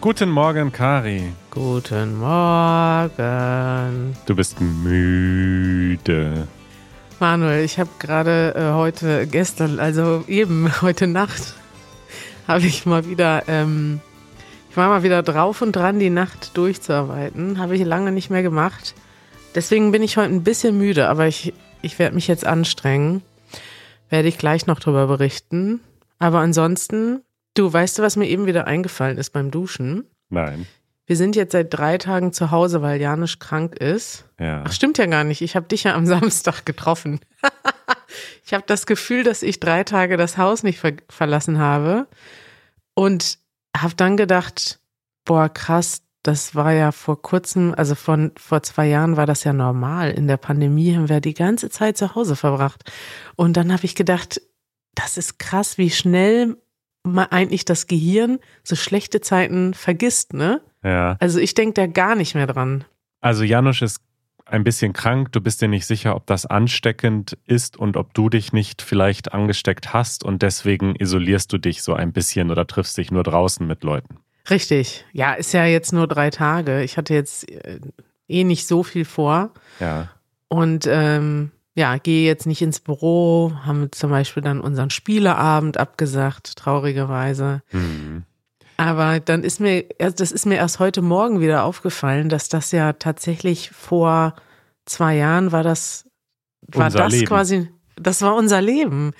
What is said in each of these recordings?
Guten Morgen, Kari. Guten Morgen. Du bist müde. Manuel, ich habe gerade äh, heute, gestern, also eben heute Nacht, habe ich mal wieder, ähm, ich war mal wieder drauf und dran, die Nacht durchzuarbeiten. Habe ich lange nicht mehr gemacht. Deswegen bin ich heute ein bisschen müde, aber ich, ich werde mich jetzt anstrengen. Werde ich gleich noch drüber berichten. Aber ansonsten, du, weißt du, was mir eben wieder eingefallen ist beim Duschen? Nein. Wir sind jetzt seit drei Tagen zu Hause, weil Janisch krank ist. Ja. Ach, stimmt ja gar nicht. Ich habe dich ja am Samstag getroffen. ich habe das Gefühl, dass ich drei Tage das Haus nicht ver verlassen habe und habe dann gedacht, boah, krass, das war ja vor kurzem, also von vor zwei Jahren war das ja normal. In der Pandemie haben wir die ganze Zeit zu Hause verbracht. Und dann habe ich gedacht, das ist krass, wie schnell man eigentlich das Gehirn so schlechte Zeiten vergisst, ne? Ja. Also ich denke da gar nicht mehr dran. Also Janusz ist ein bisschen krank. Du bist dir nicht sicher, ob das ansteckend ist und ob du dich nicht vielleicht angesteckt hast und deswegen isolierst du dich so ein bisschen oder triffst dich nur draußen mit Leuten. Richtig. Ja, ist ja jetzt nur drei Tage. Ich hatte jetzt äh, eh nicht so viel vor. Ja. Und ähm, ja, gehe jetzt nicht ins Büro, haben zum Beispiel dann unseren Spieleabend abgesagt, traurigerweise. Mhm. Aber dann ist mir, also das ist mir erst heute Morgen wieder aufgefallen, dass das ja tatsächlich vor zwei Jahren war das, war Unser das Leben. quasi, das war unser Leben.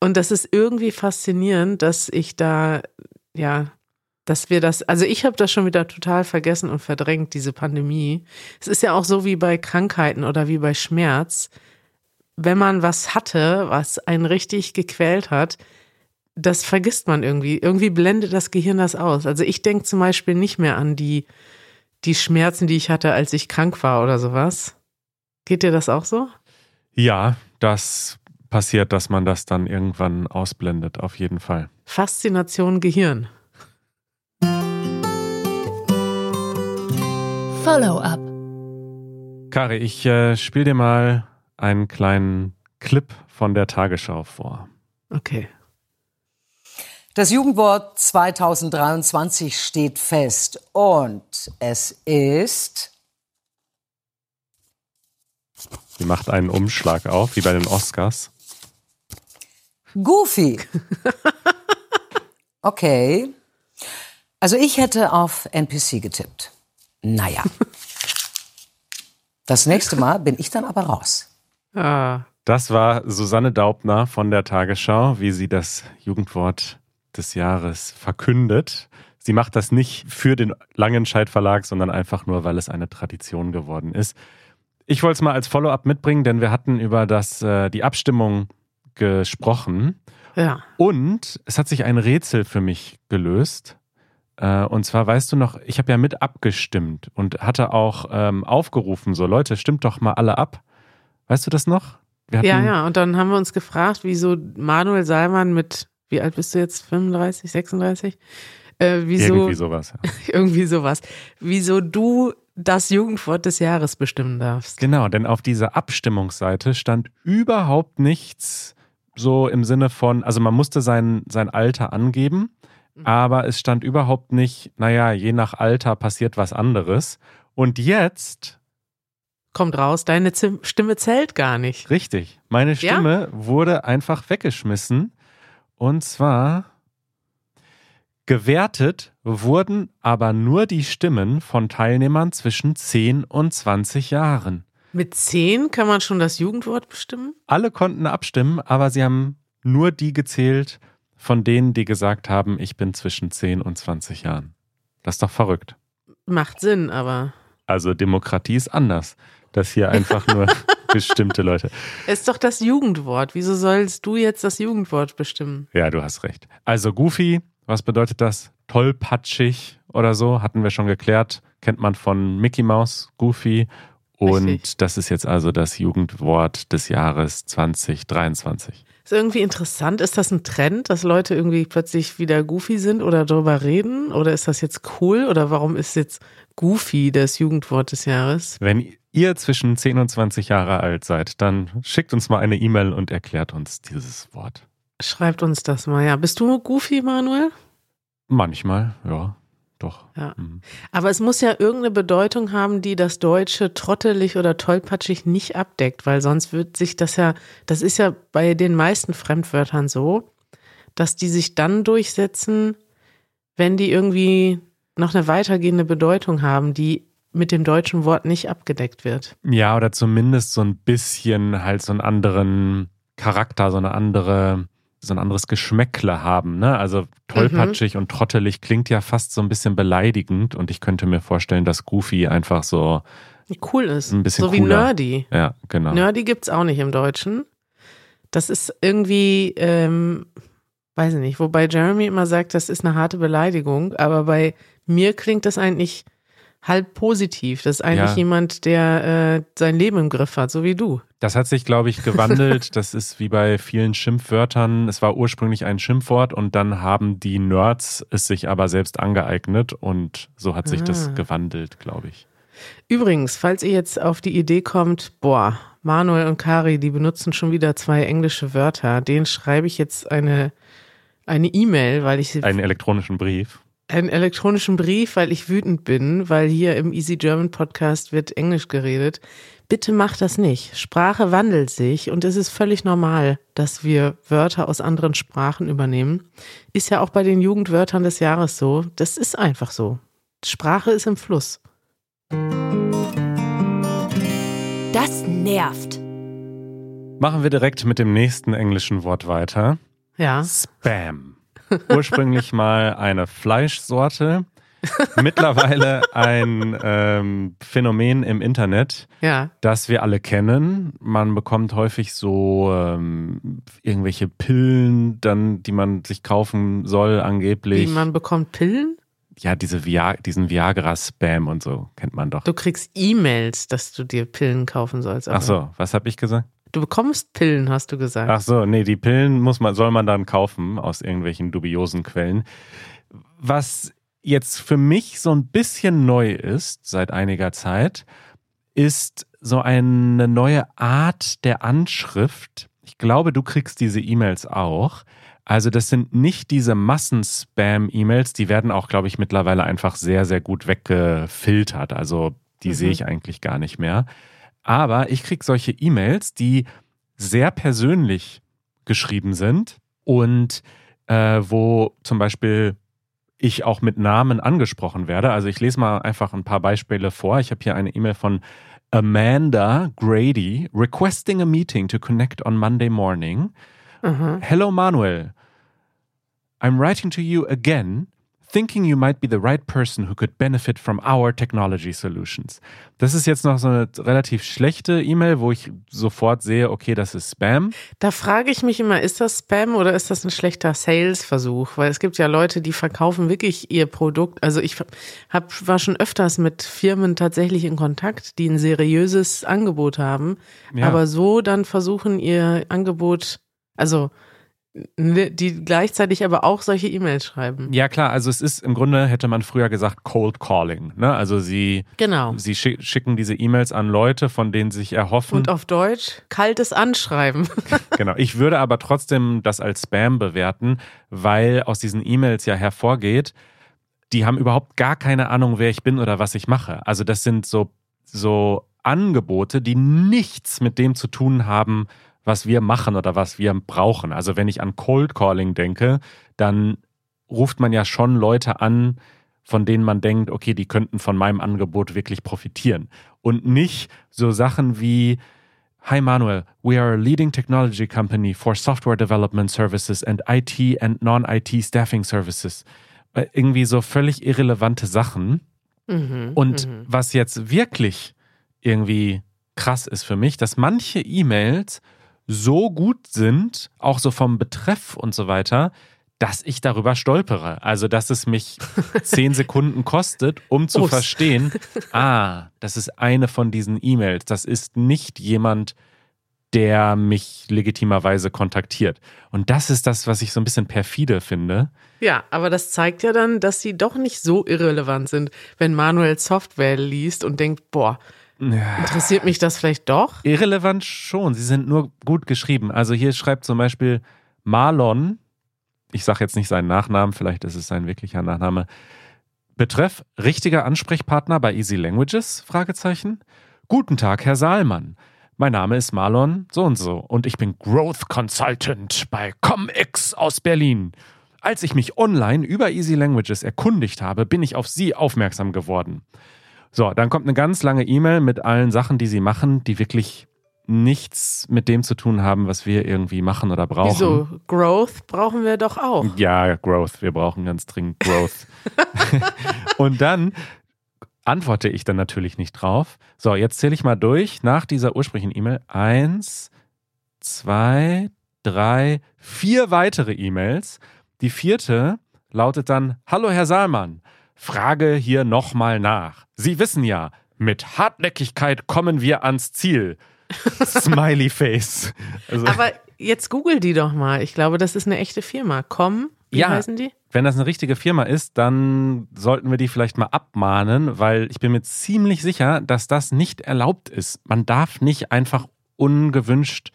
Und das ist irgendwie faszinierend, dass ich da, ja, dass wir das, also ich habe das schon wieder total vergessen und verdrängt, diese Pandemie. Es ist ja auch so wie bei Krankheiten oder wie bei Schmerz. Wenn man was hatte, was einen richtig gequält hat, das vergisst man irgendwie. Irgendwie blendet das Gehirn das aus. Also ich denke zum Beispiel nicht mehr an die, die Schmerzen, die ich hatte, als ich krank war oder sowas. Geht dir das auch so? Ja, das passiert, dass man das dann irgendwann ausblendet, auf jeden Fall. Faszination Gehirn. Follow-up. Kari, ich äh, spiele dir mal einen kleinen Clip von der Tagesschau vor. Okay. Das Jugendwort 2023 steht fest und es ist Sie macht einen Umschlag auf, wie bei den Oscars. Goofy. Okay. Also ich hätte auf NPC getippt. Naja. Das nächste Mal bin ich dann aber raus. Ah, Das war Susanne Daubner von der Tagesschau, wie sie das Jugendwort des Jahres verkündet. Sie macht das nicht für den Langenscheidt Verlag, sondern einfach nur, weil es eine Tradition geworden ist. Ich wollte es mal als Follow-up mitbringen, denn wir hatten über das, äh, die Abstimmung gesprochen. ja. Und es hat sich ein Rätsel für mich gelöst. Äh, Und zwar, weißt du noch, ich habe ja mit abgestimmt und hatte auch ähm, aufgerufen, so Leute, stimmt doch mal alle ab. Weißt du das noch? Ja, ja. Und dann haben wir uns gefragt, wieso Manuel Salman mit, wie alt bist du jetzt? 35, 36? Äh, wieso, Irgendwie sowas. Ja. irgendwie sowas. Wieso du das Jugendwort des Jahres bestimmen darfst. Genau, denn auf dieser Abstimmungsseite stand überhaupt nichts so im Sinne von, also man musste sein, sein Alter angeben, aber es stand überhaupt nicht, naja, je nach Alter passiert was anderes. Und jetzt Kommt raus, deine Zim Stimme zählt gar nicht. Richtig. Meine Ja? Stimme wurde einfach weggeschmissen. Und zwar gewertet wurden aber nur die Stimmen von Teilnehmern zwischen 10 und 20 Jahren. Mit zehn kann man schon das Jugendwort bestimmen? Alle konnten abstimmen, aber sie haben nur die gezählt von denen, die gesagt haben, ich bin zwischen 10 und 20 Jahren. Das ist doch verrückt. Macht Sinn, aber Also Demokratie ist anders. Das hier einfach nur bestimmte Leute. ist doch das Jugendwort. Wieso sollst du jetzt das Jugendwort bestimmen? Ja, du hast recht. Also Goofy, was bedeutet das? Tollpatschig oder so, hatten wir schon geklärt. Kennt man von Mickey Mouse, Goofy. Und Richtig. das ist jetzt also das Jugendwort des Jahres 2023. Ist irgendwie interessant. Ist das ein Trend, dass Leute irgendwie plötzlich wieder goofy sind oder darüber reden? Oder ist das jetzt cool? Oder warum ist jetzt goofy das Jugendwort des Jahres? Wenn ihr zwischen 10 und 20 Jahre alt seid, dann schickt uns mal eine E-Mail und erklärt uns dieses Wort. Schreibt uns das mal, ja. Bist du goofy, Manuel? Manchmal, ja, doch. Ja. Mhm. Aber es muss ja irgendeine Bedeutung haben, die das Deutsche trottelig oder tollpatschig nicht abdeckt, weil sonst wird sich das ja, das ist ja bei den meisten Fremdwörtern so, dass die sich dann durchsetzen, wenn die irgendwie noch eine weitergehende Bedeutung haben, die mit dem deutschen Wort nicht abgedeckt wird. Ja, oder zumindest so ein bisschen halt so einen anderen Charakter, so eine andere, so ein anderes Geschmäckle haben. Ne? Also tollpatschig und trottelig klingt ja fast so ein bisschen beleidigend und ich könnte mir vorstellen, dass Goofy einfach so, Cool ist. Ein bisschen so wie cooler. Nerdy. ja, genau. Nerdy gibt's auch nicht im Deutschen. Das ist irgendwie, ähm, weiß ich nicht, wobei Jeremy immer sagt, das ist eine harte Beleidigung, aber bei mir klingt das eigentlich halb positiv. Das ist eigentlich Ja. jemand, der äh, sein Leben im Griff hat, so wie du. Das hat sich, glaube ich, gewandelt. Das ist wie bei vielen Schimpfwörtern. Es war ursprünglich ein Schimpfwort und dann haben die Nerds es sich aber selbst angeeignet und so hat sich Ah. das gewandelt, glaube ich. Übrigens, falls ihr jetzt auf die Idee kommt, boah, Manuel und Kari, die benutzen schon wieder zwei englische Wörter, denen schreibe ich jetzt eine eine E-Mail, weil ich Einen elektronischen Brief. Einen elektronischen Brief, weil ich wütend bin, weil hier im Easy German Podcast wird Englisch geredet. Bitte macht das nicht. Sprache wandelt sich und es ist völlig normal, dass wir Wörter aus anderen Sprachen übernehmen. Ist ja auch bei den Jugendwörtern des Jahres so. Das ist einfach so. Sprache ist im Fluss. Das nervt. Machen wir direkt mit dem nächsten englischen Wort weiter. Ja. Spam. Ursprünglich mal eine Fleischsorte, mittlerweile ein ähm, Phänomen im Internet, Ja. das wir alle kennen. Man bekommt häufig so ähm, irgendwelche Pillen, dann, die man sich kaufen soll, Wie angeblich. man bekommt Pillen? ja, diese Via diesen Viagra-Spam und so kennt man doch. Du kriegst E-Mails, dass du dir Pillen kaufen sollst. aber Ach so, was habe ich gesagt? Du bekommst Pillen, hast du gesagt. Ach so, nee, die Pillen muss man, soll man dann kaufen aus irgendwelchen dubiosen Quellen. Was jetzt für mich so ein bisschen neu ist seit einiger Zeit, ist so eine neue Art der Anschrift. Ich glaube, du kriegst diese E-Mails auch. Also das sind nicht diese Massen-Spam-E-Mails, die werden auch, glaube ich, mittlerweile einfach sehr, sehr gut weggefiltert. Also die Mhm. sehe ich eigentlich gar nicht mehr. Aber ich kriege solche E-Mails, die sehr persönlich geschrieben sind und äh, wo zum Beispiel ich auch mit Namen angesprochen werde. Also ich lese mal einfach ein paar Beispiele vor. Ich habe hier eine E-Mail von Amanda Grady requesting a meeting to connect on Monday morning. Aha. Hello, Manuel. I'm writing to you again, thinking you might be the right person who could benefit from our technology solutions. Das ist jetzt noch so eine relativ schlechte E-Mail, wo ich sofort sehe, okay, das ist Spam. Da frage ich mich immer, ist das Spam oder ist das ein schlechter Sales-Versuch? Weil es gibt ja Leute, die verkaufen wirklich ihr Produkt. Also ich hab, war schon öfters mit Firmen tatsächlich in Kontakt, die ein seriöses Angebot haben, Ja. aber so dann versuchen ihr Angebot, also die gleichzeitig aber auch solche E-Mails schreiben. Ja, klar, also es ist im Grunde, hätte man früher gesagt, Cold Calling. Ne? Also sie, Genau. sie schick, schicken diese E-Mails an Leute, von denen sie sich erhoffen. Und auf Deutsch kaltes Anschreiben. Genau. Ich würde aber trotzdem das als Spam bewerten, weil aus diesen E-Mails ja hervorgeht, die haben überhaupt gar keine Ahnung, wer ich bin oder was ich mache. Also das sind so, so Angebote, die nichts mit dem zu tun haben, was wir machen oder was wir brauchen. Also wenn ich an Cold Calling denke, dann ruft man ja schon Leute an, von denen man denkt, okay, die könnten von meinem Angebot wirklich profitieren. Und nicht so Sachen wie, Hi Manuel, we are a leading technology company for software development services and IT and non-IT staffing services. Äh, Irgendwie so völlig irrelevante Sachen. Mhm, Und mhm. was jetzt wirklich irgendwie krass ist für mich, dass manche E-Mails so gut sind, auch so vom Betreff und so weiter, dass ich darüber stolpere. Also, dass es mich zehn Sekunden kostet, um zu Prost. verstehen, ah, das ist eine von diesen E-Mails. Das ist nicht jemand, der mich legitimerweise kontaktiert. Und das ist das, was ich so ein bisschen perfide finde. Ja, aber das zeigt ja dann, dass sie doch nicht so irrelevant sind, wenn Manuel Software liest und denkt, boah, interessiert mich das vielleicht doch? Irrelevant schon, sie sind nur gut geschrieben. Also hier schreibt zum Beispiel Marlon, ich sage jetzt nicht seinen Nachnamen, vielleicht ist es sein wirklicher Nachname. Betreff richtiger Ansprechpartner bei Easy Languages? Fragezeichen. Guten Tag, Herr Saalmann. Mein Name ist Marlon so und so und ich bin Growth Consultant bei ComX aus Berlin. Als ich mich online über Easy Languages erkundigt habe, bin ich auf Sie aufmerksam geworden. So, dann kommt eine ganz lange E-Mail mit allen Sachen, die Sie machen, die wirklich nichts mit dem zu tun haben, was wir irgendwie machen oder brauchen. Wieso? Growth brauchen wir doch auch. Ja, Growth. Wir brauchen ganz dringend Growth. und dann antworte ich dann natürlich nicht drauf. So, jetzt zähle ich mal durch nach dieser ursprünglichen E-Mail. Eins, zwei, drei, vier weitere E-Mails. Die vierte lautet dann: Hallo, Herr Saalmann. Frage hier nochmal nach. Sie wissen ja, mit Hartnäckigkeit kommen wir ans Ziel. Smiley Face. Also, Aber jetzt google die doch mal. Ich glaube, das ist eine echte Firma. Com, wie Ja. heißen die? wenn das eine richtige Firma ist, dann sollten wir die vielleicht mal abmahnen, weil ich bin mir ziemlich sicher, dass das nicht erlaubt ist. Man darf nicht einfach ungewünscht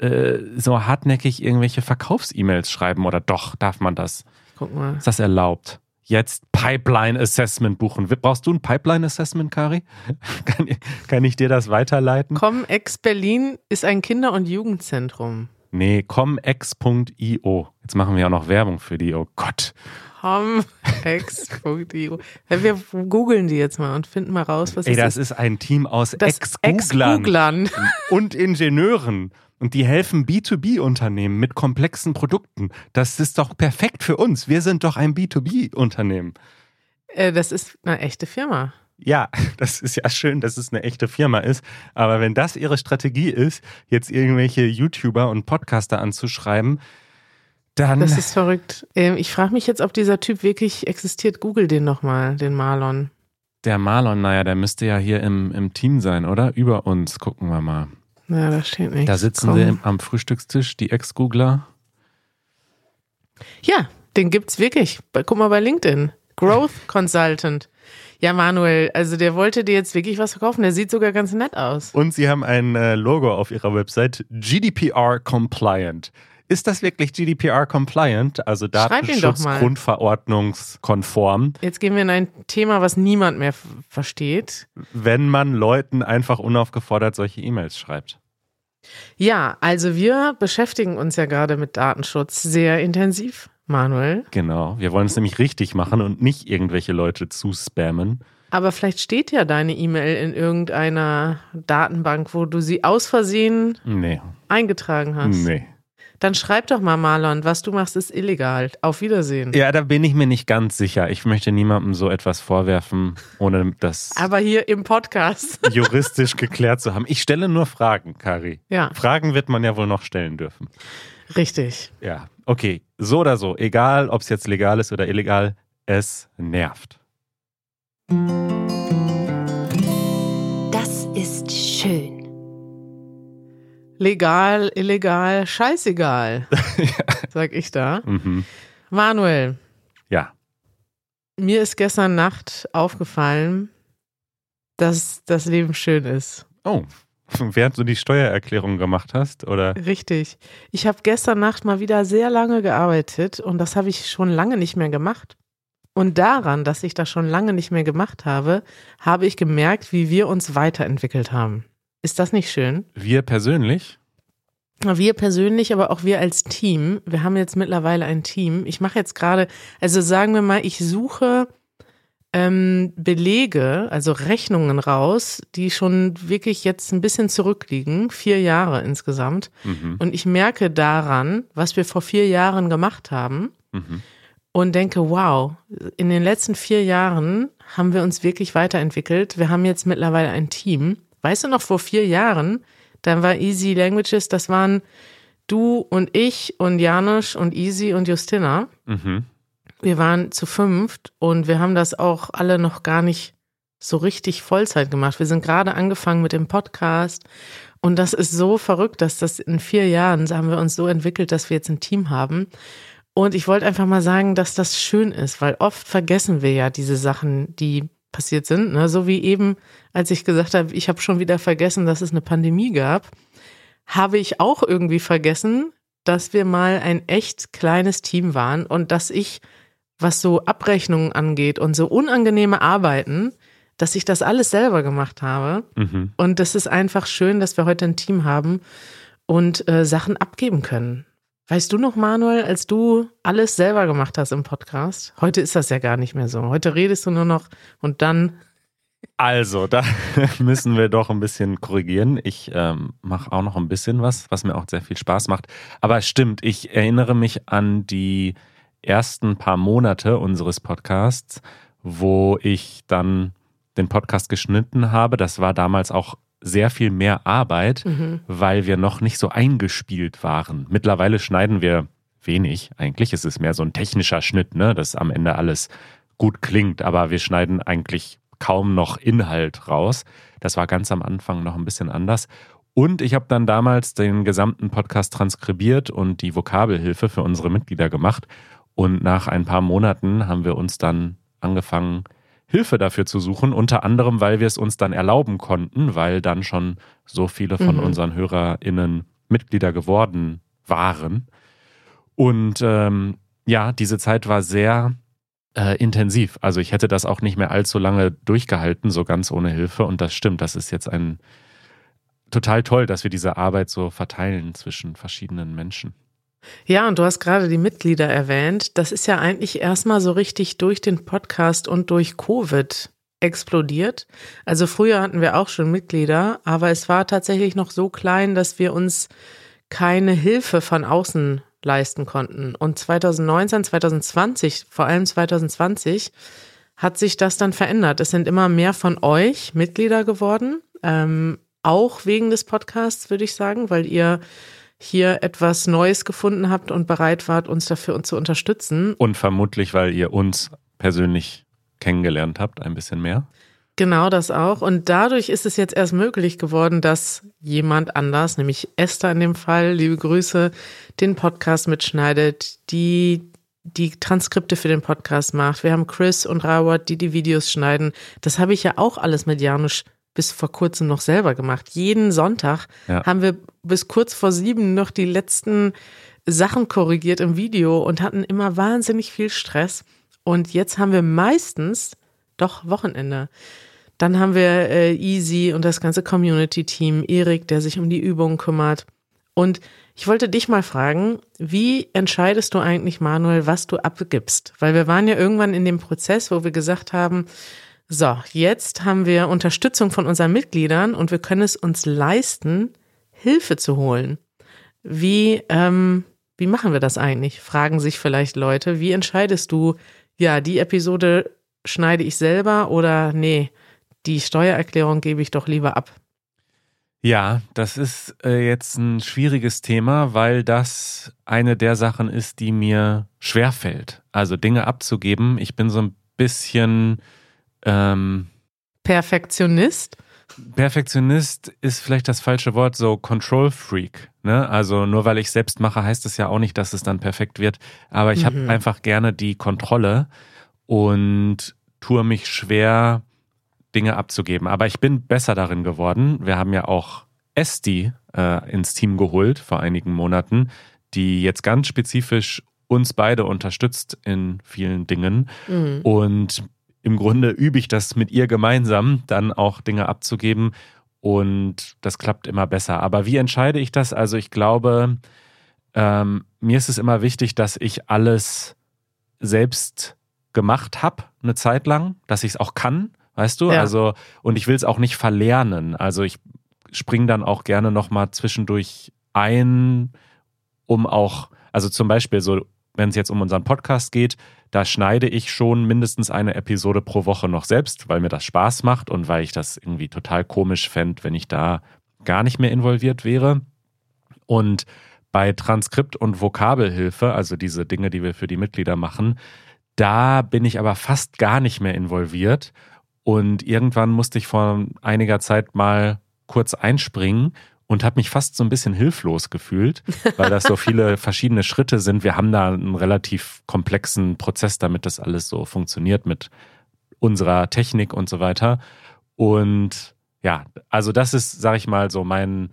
äh, so hartnäckig irgendwelche Verkaufs-E-Mails schreiben oder doch, darf man das? Guck mal. Ist das erlaubt? Jetzt Pipeline Assessment buchen. Brauchst du ein Pipeline Assessment, Kari? kann, ich- kann ich dir das weiterleiten? ComEx Berlin ist ein Kinder- und Jugendzentrum. Nee, comex.io. Jetzt machen wir auch noch Werbung für die. Oh Gott. ComEx.io. Ja, wir googeln die jetzt mal und finden mal raus, was Ey, das das ist ein Team aus Ex-Googlern Ex-Googlern. und Ingenieuren. Und die helfen B2B-Unternehmen mit komplexen Produkten. Das ist doch perfekt für uns. Wir sind doch ein B2B-Unternehmen. Äh, das ist eine echte Firma. Ja, das ist ja schön, dass es eine echte Firma ist. Aber wenn das ihre Strategie ist, jetzt irgendwelche YouTuber und Podcaster anzuschreiben, dann. Das ist verrückt. Ähm, ich frage mich jetzt, ob dieser Typ wirklich existiert. Google den nochmal, den Marlon. der Marlon, naja, der müsste ja hier im, im Team sein, oder? Über uns. Gucken wir mal. Ja, da steht nichts. Da sitzen Komm. sie im- am Frühstückstisch, die Ex-Googler. Ja, den gibt's wirklich. Bei- Guck mal bei LinkedIn. Growth Consultant. Ja, Manuel, also der wollte dir jetzt wirklich was verkaufen. Der sieht sogar ganz nett aus. Und sie haben ein äh, Logo auf ihrer Website, GDPR Compliant. Ist das wirklich GDPR Compliant, also. Datenschutzgrundverordnungskonform, Jetzt gehen wir in ein Thema, was niemand mehr versteht. wenn man Leuten einfach unaufgefordert solche E-Mails schreibt? Ja, also wir beschäftigen uns ja gerade mit Datenschutz sehr intensiv, Manuel. Genau, wir wollen es nämlich richtig machen und nicht irgendwelche Leute zuspammen. Aber vielleicht steht ja deine E-Mail in irgendeiner Datenbank, wo du sie aus Versehen Nee, eingetragen hast. nee. Dann schreib doch mal, Marlon, was du machst, ist illegal. Auf Wiedersehen. Ja, da bin ich mir nicht ganz sicher. Ich möchte niemandem so etwas vorwerfen, ohne das Aber hier im Podcast. juristisch geklärt zu haben. Ich stelle nur Fragen, Kari. Ja, Fragen wird man ja wohl noch stellen dürfen. richtig. Ja, okay. So oder so, egal ob es jetzt legal ist oder illegal, es nervt. Das ist schön. Legal, illegal, scheißegal, sag ich da. Mhm. Manuel, Ja. mir ist gestern Nacht aufgefallen, dass das Leben schön ist. Oh, während du die Steuererklärung gemacht hast, oder? Richtig. Ich habe gestern Nacht mal wieder sehr lange gearbeitet und das habe ich schon lange nicht mehr gemacht. Und daran, dass ich das schon lange nicht mehr gemacht habe, habe ich gemerkt, wie wir uns weiterentwickelt haben. Ist das nicht schön? Wir persönlich? Wir persönlich, aber auch wir als Team. Wir haben jetzt mittlerweile ein Team. Ich mache jetzt gerade, also sagen wir mal, ich suche ähm, Belege, also Rechnungen raus, die schon wirklich jetzt ein bisschen zurückliegen, vier Jahre insgesamt. Mhm. Und ich merke daran, was wir vor vier Jahren gemacht haben Mhm. und denke, wow, in den letzten vier Jahren haben wir uns wirklich weiterentwickelt. Wir haben jetzt mittlerweile ein Team. Weißt du noch, vor vier Jahren, dann war Easy Languages, das waren du und ich und Janusz und Easy und Justina. Mhm. Wir waren zu fünft und wir haben das auch alle noch gar nicht so richtig Vollzeit gemacht. Wir sind gerade angefangen mit dem Podcast und das ist so verrückt, dass das in vier Jahren haben wir uns so entwickelt, dass wir jetzt ein Team haben. Und ich wollte einfach mal sagen, dass das schön ist, weil oft vergessen wir ja diese Sachen, die passiert sind. Ne? So wie eben, als ich gesagt habe, ich habe schon wieder vergessen, dass es eine Pandemie gab, habe ich auch irgendwie vergessen, dass wir mal ein echt kleines Team waren und dass ich, was so Abrechnungen angeht und so unangenehme Arbeiten, dass ich das alles selber gemacht habe. Mhm. Und das ist einfach schön, dass wir heute ein Team haben und äh, Sachen abgeben können. Weißt du noch, Manuel, als du alles selber gemacht hast im Podcast? Heute ist das ja gar nicht mehr so. Heute redest du nur noch und dann. Also, da müssen wir doch ein bisschen korrigieren. Ich ähm, mache auch noch ein bisschen was, was mir auch sehr viel Spaß macht. Aber stimmt, ich erinnere mich an die ersten paar Monate unseres Podcasts, wo ich dann den Podcast geschnitten habe. Das war damals auch sehr viel mehr Arbeit, Mhm. weil wir noch nicht so eingespielt waren. Mittlerweile schneiden wir wenig eigentlich. Es ist mehr so ein technischer Schnitt, ne, dass am Ende alles gut klingt, aber wir schneiden eigentlich kaum noch Inhalt raus. Das war ganz am Anfang noch ein bisschen anders. Und ich habe dann damals den gesamten Podcast transkribiert und die Vokabelhilfe für unsere Mitglieder gemacht. Und nach ein paar Monaten haben wir uns dann angefangen, Hilfe dafür zu suchen, unter anderem, weil wir es uns dann erlauben konnten, weil dann schon so viele von Mhm. unseren HörerInnen Mitglieder geworden waren. Und ähm, ja, diese Zeit war sehr äh, intensiv. Also ich hätte das auch nicht mehr allzu lange durchgehalten, so ganz ohne Hilfe. Und das stimmt, das ist jetzt ein total toll, dass wir diese Arbeit so verteilen zwischen verschiedenen Menschen. Ja, und du hast gerade die Mitglieder erwähnt. Das ist ja eigentlich erstmal so richtig durch den Podcast und durch Covid explodiert. Also früher hatten wir auch schon Mitglieder, aber es war tatsächlich noch so klein, dass wir uns keine Hilfe von außen leisten konnten. Und 2019, 2020, vor allem 2020, hat sich das dann verändert. Es sind immer mehr von euch Mitglieder geworden, ähm, auch wegen des Podcasts, würde ich sagen, weil ihr hier etwas Neues gefunden habt und bereit wart, uns dafür zu unterstützen. Und vermutlich, weil ihr uns persönlich kennengelernt habt, ein bisschen mehr. Genau das auch. Und dadurch ist es jetzt erst möglich geworden, dass jemand anders, nämlich Esther in dem Fall, liebe Grüße, den Podcast mitschneidet, die die Transkripte für den Podcast macht. Wir haben Chris und Rawat, die die Videos schneiden. Das habe ich ja auch alles mit Janusz bis vor kurzem noch selber gemacht. Jeden Sonntag Ja. haben wir bis kurz vor sieben noch die letzten Sachen korrigiert im Video und hatten immer wahnsinnig viel Stress. Und jetzt haben wir meistens doch Wochenende. Dann haben wir äh, Easy und das ganze Community-Team, Erik, der sich um die Übungen kümmert. Und ich wollte dich mal fragen, wie entscheidest du eigentlich, Manuel, was du abgibst? Weil wir waren ja irgendwann in dem Prozess, wo wir gesagt haben, so, jetzt haben wir Unterstützung von unseren Mitgliedern und wir können es uns leisten, Hilfe zu holen. Wie, ähm, wie machen wir das eigentlich? Fragen sich vielleicht Leute. Wie entscheidest du, ja, die Episode schneide ich selber oder nee, die Steuererklärung gebe ich doch lieber ab? Ja, das ist äh, jetzt ein schwieriges Thema, weil das eine der Sachen ist, die mir schwerfällt. Also Dinge abzugeben. Ich bin so ein bisschen ähm, Perfektionist? Perfektionist ist vielleicht das falsche Wort, so Control Freak. Ne? Also nur weil ich selbst mache, heißt es ja auch nicht, dass es dann perfekt wird. Aber ich habe Mhm. einfach gerne die Kontrolle und tue mich schwer, Dinge abzugeben. Aber ich bin besser darin geworden. Wir haben ja auch Esti äh, ins Team geholt vor einigen Monaten, die jetzt ganz spezifisch uns beide unterstützt in vielen Dingen. Mhm. Und im Grunde übe ich das mit ihr gemeinsam, dann auch Dinge abzugeben. Und das klappt immer besser. Aber wie entscheide ich das? Also ich glaube, ähm, mir ist es immer wichtig, dass ich alles selbst gemacht habe, eine Zeit lang, dass ich es auch kann, weißt du? Ja. Also, und ich will es auch nicht verlernen. Also ich springe dann auch gerne nochmal zwischendurch ein, um auch, also zum Beispiel so, wenn es jetzt um unseren Podcast geht, da schneide ich schon mindestens eine Episode pro Woche noch selbst, weil mir das Spaß macht und weil ich das irgendwie total komisch fände, wenn ich da gar nicht mehr involviert wäre. Und bei Transkript und Vokabelhilfe, also diese Dinge, die wir für die Mitglieder machen, da bin ich aber fast gar nicht mehr involviert. Und irgendwann musste ich vor einiger Zeit mal kurz einspringen und habe mich fast so ein bisschen hilflos gefühlt, weil das so viele verschiedene Schritte sind. Wir haben da einen relativ komplexen Prozess, damit das alles so funktioniert mit unserer Technik und so weiter. Und ja, also das ist, sag ich mal, so mein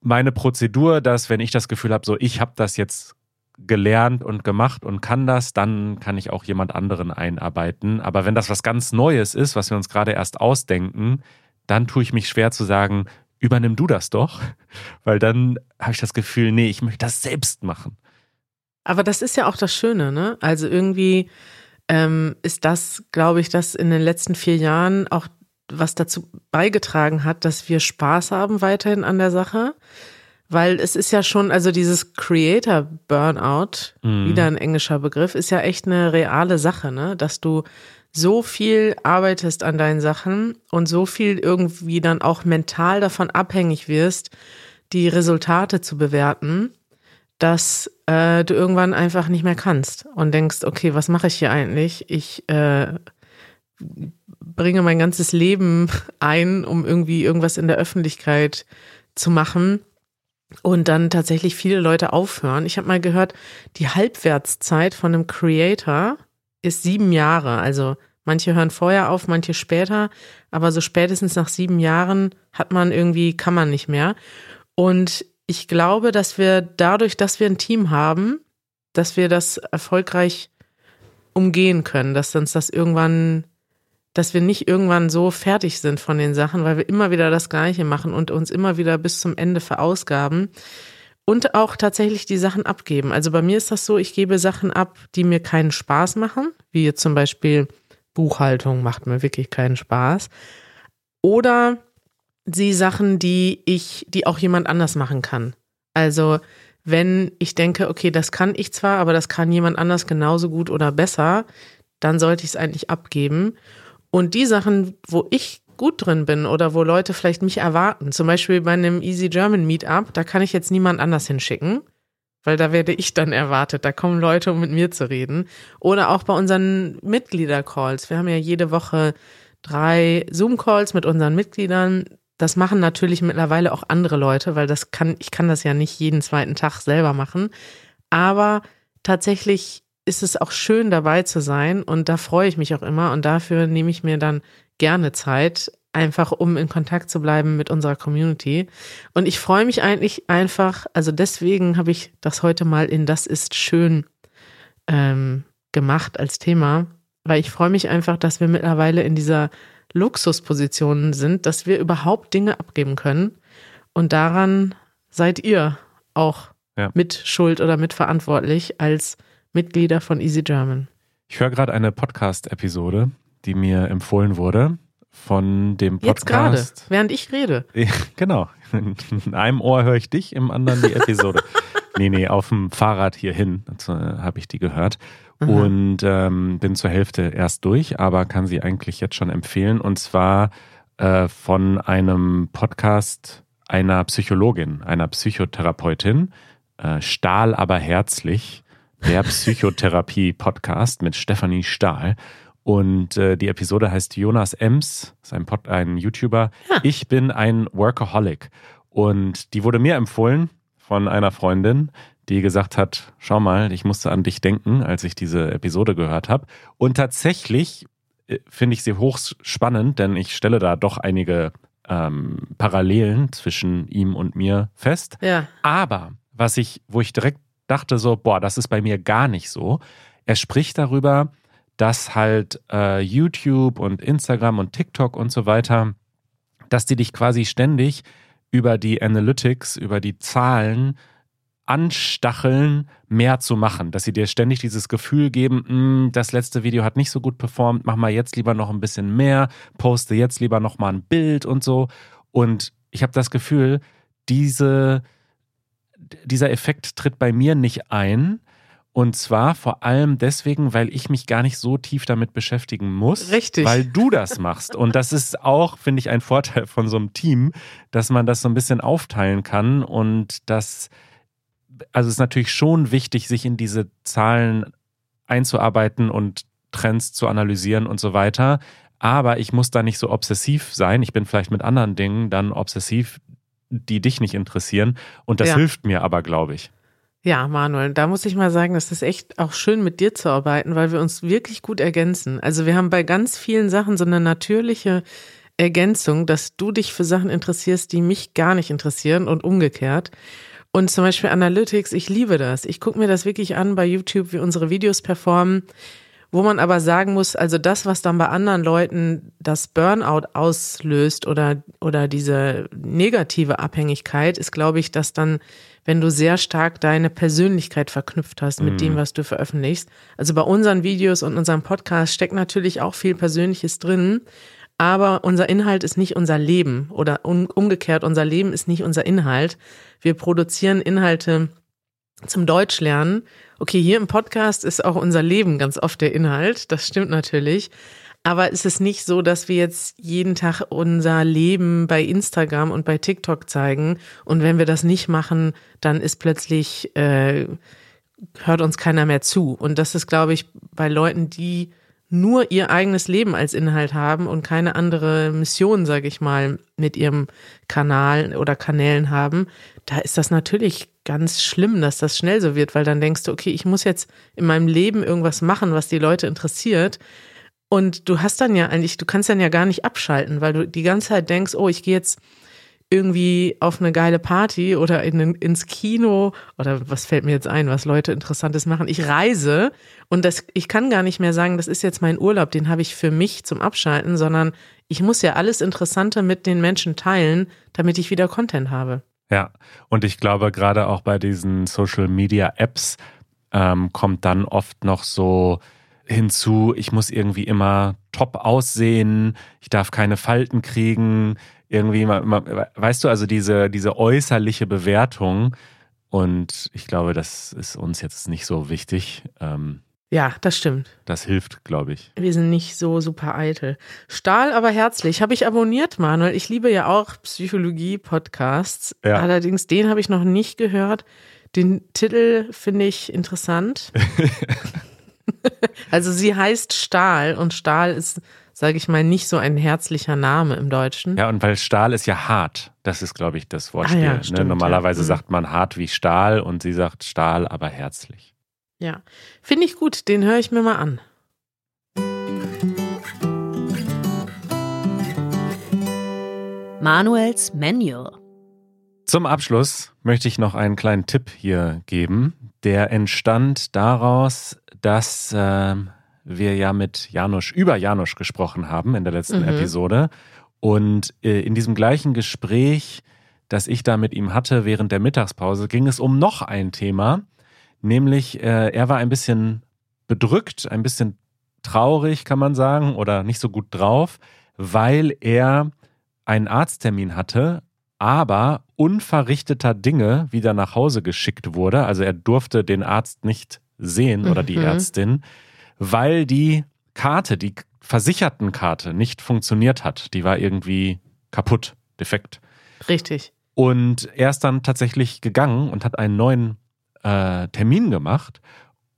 meine Prozedur, dass wenn ich das Gefühl habe, so ich habe das jetzt gelernt und gemacht und kann das, dann kann ich auch jemand anderen einarbeiten. Aber wenn das was ganz Neues ist, was wir uns gerade erst ausdenken, dann tue ich mich schwer zu sagen, übernimm du das doch, weil dann habe ich das Gefühl, nee, ich möchte das selbst machen. Aber das ist ja auch das Schöne, ne? Also irgendwie ähm, ist das, glaube ich, das in den letzten vier Jahren auch was dazu beigetragen hat, dass wir Spaß haben weiterhin an der Sache. Weil es ist ja schon, also dieses Creator Burnout, mhm. wieder ein englischer Begriff, ist ja echt eine reale Sache, ne? Dass du so viel arbeitest an deinen Sachen und so viel irgendwie dann auch mental davon abhängig wirst, die Resultate zu bewerten, dass äh, du irgendwann einfach nicht mehr kannst und denkst, okay, was mache ich hier eigentlich? Ich äh, bringe mein ganzes Leben ein, um irgendwie irgendwas in der Öffentlichkeit zu machen und dann tatsächlich viele Leute aufhören. Ich habe mal gehört, die Halbwertszeit von einem Creator ist sieben Jahre. Also manche hören vorher auf, manche später, aber so spätestens nach sieben Jahren hat man irgendwie, kann man nicht mehr. Und ich glaube, dass wir dadurch, dass wir ein Team haben, dass wir das erfolgreich umgehen können, dass uns das irgendwann, dass wir nicht irgendwann so fertig sind von den Sachen, weil wir immer wieder das Gleiche machen und uns immer wieder bis zum Ende verausgaben und auch tatsächlich die Sachen abgeben. Also bei mir ist das so, ich gebe Sachen ab, die mir keinen Spaß machen, wie jetzt zum Beispiel Buchhaltung macht mir wirklich keinen Spaß. Oder sie Sachen, die ich, die auch jemand anders machen kann. Also wenn ich denke, okay, das kann ich zwar, aber das kann jemand anders genauso gut oder besser, dann sollte ich es eigentlich abgeben. Und die Sachen, wo ich gut drin bin oder wo Leute vielleicht mich erwarten, zum Beispiel bei einem Easy German Meetup, da kann ich jetzt niemand anders hinschicken, weil da werde ich dann erwartet. Da kommen Leute, um mit mir zu reden. Oder auch bei unseren Mitgliedercalls. Wir haben ja jede Woche drei Zoom-Calls mit unseren Mitgliedern. Das machen natürlich mittlerweile auch andere Leute, weil das kann, ich kann das ja nicht jeden zweiten Tag selber machen. Aber tatsächlich ist es auch schön dabei zu sein und da freue ich mich auch immer und dafür nehme ich mir dann gerne Zeit, einfach um in Kontakt zu bleiben mit unserer Community. Und ich freue mich eigentlich einfach, also deswegen habe ich das heute mal in Das ist schön ähm, gemacht als Thema, weil ich freue mich einfach, dass wir mittlerweile in dieser Luxuspositionen sind, dass wir überhaupt Dinge abgeben können. Und daran seid ihr auch ja. mit Schuld oder mitverantwortlich als Mitglieder von Easy German. Ich höre gerade eine Podcast-Episode, die mir empfohlen wurde von dem Podcast. Jetzt gerade, während ich rede. genau. In einem Ohr höre ich dich, im anderen die Episode. nee, nee, auf dem Fahrrad hierhin äh, habe ich die gehört mhm. und ähm, bin zur Hälfte erst durch, aber kann sie eigentlich jetzt schon empfehlen. Und zwar äh, von einem Podcast einer Psychologin, einer Psychotherapeutin, äh, Stahl aber herzlich, der Psychotherapie-Podcast mit Stefanie Stahl. Und äh, die Episode heißt Jonas Ems, ist ein, Pod, ein YouTuber. Ja. Ich bin ein Workaholic. Und die wurde mir empfohlen von einer Freundin, die gesagt hat, schau mal, ich musste an dich denken, als ich diese Episode gehört habe. Und tatsächlich äh, finde ich sie hochspannend, denn ich stelle da doch einige ähm, Parallelen zwischen ihm und mir fest. Ja. Aber was ich, wo ich direkt dachte so, boah, das ist bei mir gar nicht so. Er spricht darüber, dass halt äh, YouTube und Instagram und TikTok und so weiter, dass die dich quasi ständig über die Analytics, über die Zahlen anstacheln, mehr zu machen. Dass sie dir ständig dieses Gefühl geben, hm, das letzte Video hat nicht so gut performt, mach mal jetzt lieber noch ein bisschen mehr, poste jetzt lieber noch mal ein Bild und so. Und ich habe das Gefühl, diese, dieser Effekt tritt bei mir nicht ein, und zwar vor allem deswegen, weil ich mich gar nicht so tief damit beschäftigen muss. Richtig. Weil du das machst. Und das ist auch, finde ich, ein Vorteil von so einem Team, dass man das so ein bisschen aufteilen kann. Und das, also es ist natürlich schon wichtig, sich in diese Zahlen einzuarbeiten und Trends zu analysieren und so weiter. Aber ich muss da nicht so obsessiv sein. Ich bin vielleicht mit anderen Dingen dann obsessiv, die dich nicht interessieren. Und das ja. hilft mir aber, glaube ich. Ja, Manuel, da muss ich mal sagen, das ist echt auch schön mit dir zu arbeiten, weil wir uns wirklich gut ergänzen. Also wir haben bei ganz vielen Sachen so eine natürliche Ergänzung, dass du dich für Sachen interessierst, die mich gar nicht interessieren und umgekehrt. Und zum Beispiel Analytics, ich liebe das. Ich gucke mir das wirklich an bei YouTube, wie unsere Videos performen. Wo man aber sagen muss, also das, was dann bei anderen Leuten das Burnout auslöst oder, oder diese negative Abhängigkeit, ist, glaube ich, dass dann, wenn du sehr stark deine Persönlichkeit verknüpft hast mit mhm. dem, was du veröffentlichst. Also bei unseren Videos und unserem Podcast steckt natürlich auch viel Persönliches drin. Aber unser Inhalt ist nicht unser Leben oder um, umgekehrt, unser Leben ist nicht unser Inhalt. Wir produzieren Inhalte zum Deutschlernen. Okay, hier im Podcast ist auch unser Leben ganz oft der Inhalt. Das stimmt natürlich. Aber es ist nicht so, dass wir jetzt jeden Tag unser Leben bei Instagram und bei TikTok zeigen. Und wenn wir das nicht machen, dann ist plötzlich, äh, hört uns keiner mehr zu. Und das ist, glaube ich, bei Leuten, die nur ihr eigenes Leben als Inhalt haben und keine andere Mission, sage ich mal, mit ihrem Kanal oder Kanälen haben, da ist das natürlich ganz schlimm, dass das schnell so wird, weil dann denkst du, okay, ich muss jetzt in meinem Leben irgendwas machen, was die Leute interessiert. Und du hast dann ja eigentlich, du kannst dann ja gar nicht abschalten, weil du die ganze Zeit denkst, oh, ich gehe jetzt irgendwie auf eine geile Party oder in, ins Kino oder was fällt mir jetzt ein, was Leute Interessantes machen. Ich reise und das, ich kann gar nicht mehr sagen, das ist jetzt mein Urlaub, den habe ich für mich zum Abschalten, sondern ich muss ja alles Interessante mit den Menschen teilen, damit ich wieder Content habe. Ja, und ich glaube, gerade auch bei diesen Social Media Apps ähm, kommt dann oft noch so hinzu, ich muss irgendwie immer top aussehen, ich darf keine Falten kriegen, irgendwie, weißt du, also diese, diese äußerliche Bewertung. Und ich glaube, das ist uns jetzt nicht so wichtig. Ähm, ja, das stimmt. Das hilft, glaube ich. Wir sind nicht so super eitel. Stahl aber herzlich. Habe ich abonniert, Manuel. Ich liebe ja auch Psychologie-Podcasts. Ja. Allerdings, den habe ich noch nicht gehört. Den Titel finde ich interessant. also sie heißt Stahl und Stahl ist sage ich mal, nicht so ein herzlicher Name im Deutschen. Ja, und weil Stahl ist ja hart. Das ist, glaube ich, das Wortspiel. Ah, ja, ne? stimmt, ne? Normalerweise ja. Mhm. sagt man hart wie Stahl und sie sagt Stahl, aber herzlich. Ja, finde ich gut. Den höre ich mir mal an. Manuels Manual. Zum Abschluss möchte ich noch einen kleinen Tipp hier geben. Der entstand daraus, dass äh, wir ja mit Janusz über Janusz gesprochen haben in der letzten mhm. Episode. Und äh, in diesem gleichen Gespräch, das ich da mit ihm hatte während der Mittagspause, ging es um noch ein Thema, nämlich äh, er war ein bisschen bedrückt, ein bisschen traurig, kann man sagen, oder nicht so gut drauf, weil er einen Arzttermin hatte, aber unverrichteter Dinge wieder nach Hause geschickt wurde. Also er durfte den Arzt nicht sehen oder die mhm. Ärztin weil die Karte, die Versichertenkarte nicht funktioniert hat. Die war irgendwie kaputt, defekt. Richtig. Und er ist dann tatsächlich gegangen und hat einen neuen äh, Termin gemacht.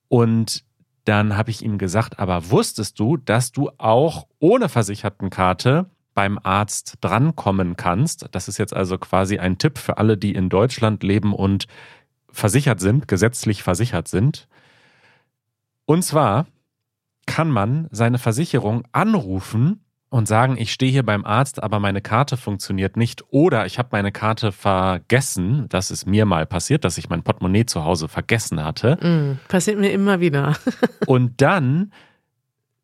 Und dann habe ich ihm gesagt, aber wusstest du, dass du auch ohne Versichertenkarte beim Arzt drankommen kannst? Das ist jetzt also quasi ein Tipp für alle, die in Deutschland leben und versichert sind, gesetzlich versichert sind. Und zwar kann man seine Versicherung anrufen und sagen, ich stehe hier beim Arzt, aber meine Karte funktioniert nicht oder ich habe meine Karte vergessen. Das ist mir mal passiert, dass ich mein Portemonnaie zu Hause vergessen hatte. Mm, passiert mir immer wieder. und dann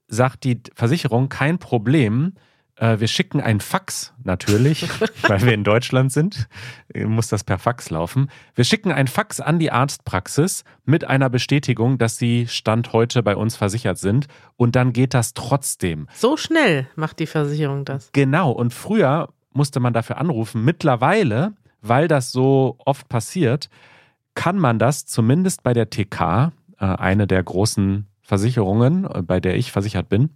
sagt die Versicherung, kein Problem, wir schicken ein Fax natürlich, weil wir in Deutschland sind, muss das per Fax laufen. Wir schicken ein Fax an die Arztpraxis mit einer Bestätigung, dass sie Stand heute bei uns versichert sind und dann geht das trotzdem. So schnell macht die Versicherung das. Genau, und früher musste man dafür anrufen. Mittlerweile, weil das so oft passiert, kann man das zumindest bei der TK, äh, eine der großen Versicherungen, äh, bei der ich versichert bin,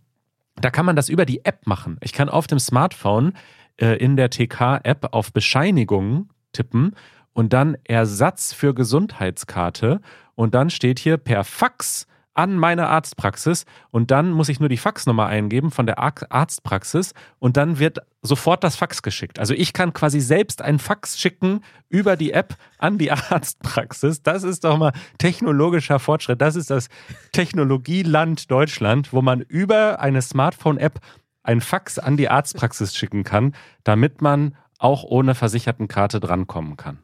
da kann man das über die App machen. Ich kann auf dem Smartphone äh, in der TK-App auf Bescheinigungen tippen und dann Ersatz für Gesundheitskarte und dann steht hier per Fax an meine Arztpraxis und dann muss ich nur die Faxnummer eingeben von der Arztpraxis und dann wird sofort das Fax geschickt. Also ich kann quasi selbst ein Fax schicken über die App an die Arztpraxis. Das ist doch mal technologischer Fortschritt. Das ist das Technologieland Deutschland, wo man über eine Smartphone-App ein Fax an die Arztpraxis schicken kann, damit man auch ohne Versichertenkarte drankommen kann.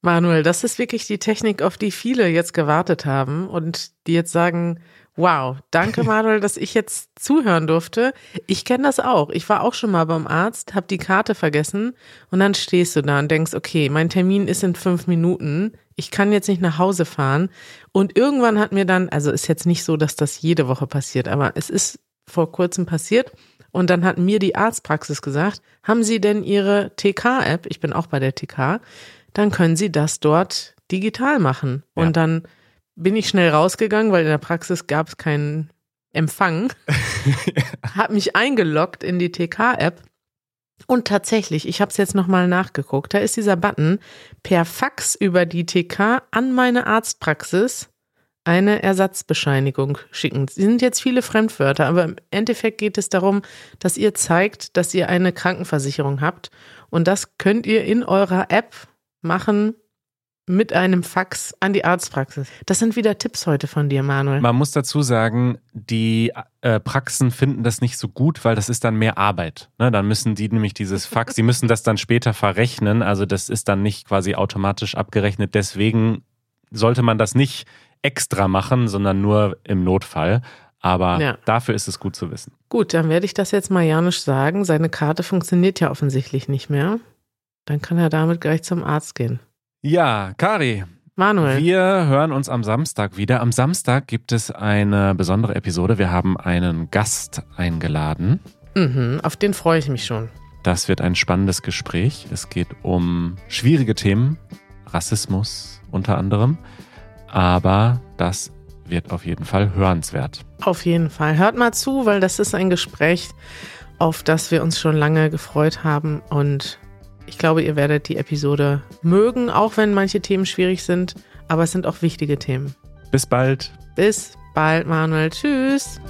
Manuel, das ist wirklich die Technik, auf die viele jetzt gewartet haben und die jetzt sagen, wow, danke Manuel, dass ich jetzt zuhören durfte. Ich kenne das auch. Ich war auch schon mal beim Arzt, habe die Karte vergessen und dann stehst du da und denkst, okay, mein Termin ist in fünf Minuten. Ich kann jetzt nicht nach Hause fahren. Und irgendwann hat mir dann, also ist jetzt nicht so, dass das jede Woche passiert, aber es ist vor kurzem passiert. Und dann hat mir die Arztpraxis gesagt, haben Sie denn Ihre TK-App? Ich bin auch bei der TK dann können Sie das dort digital machen. Ja. Und dann bin ich schnell rausgegangen, weil in der Praxis gab es keinen Empfang. habe mich eingeloggt in die TK-App und tatsächlich, ich habe es jetzt nochmal nachgeguckt, da ist dieser Button per Fax über die TK an meine Arztpraxis eine Ersatzbescheinigung schicken. Sie sind jetzt viele Fremdwörter, aber im Endeffekt geht es darum, dass ihr zeigt, dass ihr eine Krankenversicherung habt und das könnt ihr in eurer App machen mit einem Fax an die Arztpraxis. Das sind wieder Tipps heute von dir, Manuel. Man muss dazu sagen, die äh, Praxen finden das nicht so gut, weil das ist dann mehr Arbeit. Ne? Dann müssen die nämlich dieses Fax, die müssen das dann später verrechnen. Also das ist dann nicht quasi automatisch abgerechnet. Deswegen sollte man das nicht extra machen, sondern nur im Notfall. Aber ja. dafür ist es gut zu wissen. Gut, dann werde ich das jetzt mal Janusz sagen. Seine Karte funktioniert ja offensichtlich nicht mehr. Dann kann er damit gleich zum Arzt gehen. Ja, Kari. Manuel. Wir hören uns am Samstag wieder. Am Samstag gibt es eine besondere Episode. Wir haben einen Gast eingeladen. Mhm, auf den freue ich mich schon. Das wird ein spannendes Gespräch. Es geht um schwierige Themen, Rassismus unter anderem. Aber das wird auf jeden Fall hörenswert. Auf jeden Fall. Hört mal zu, weil das ist ein Gespräch, auf das wir uns schon lange gefreut haben und ich glaube, ihr werdet die Episode mögen, auch wenn manche Themen schwierig sind, aber es sind auch wichtige Themen. Bis bald. Bis bald, Manuel. Tschüss.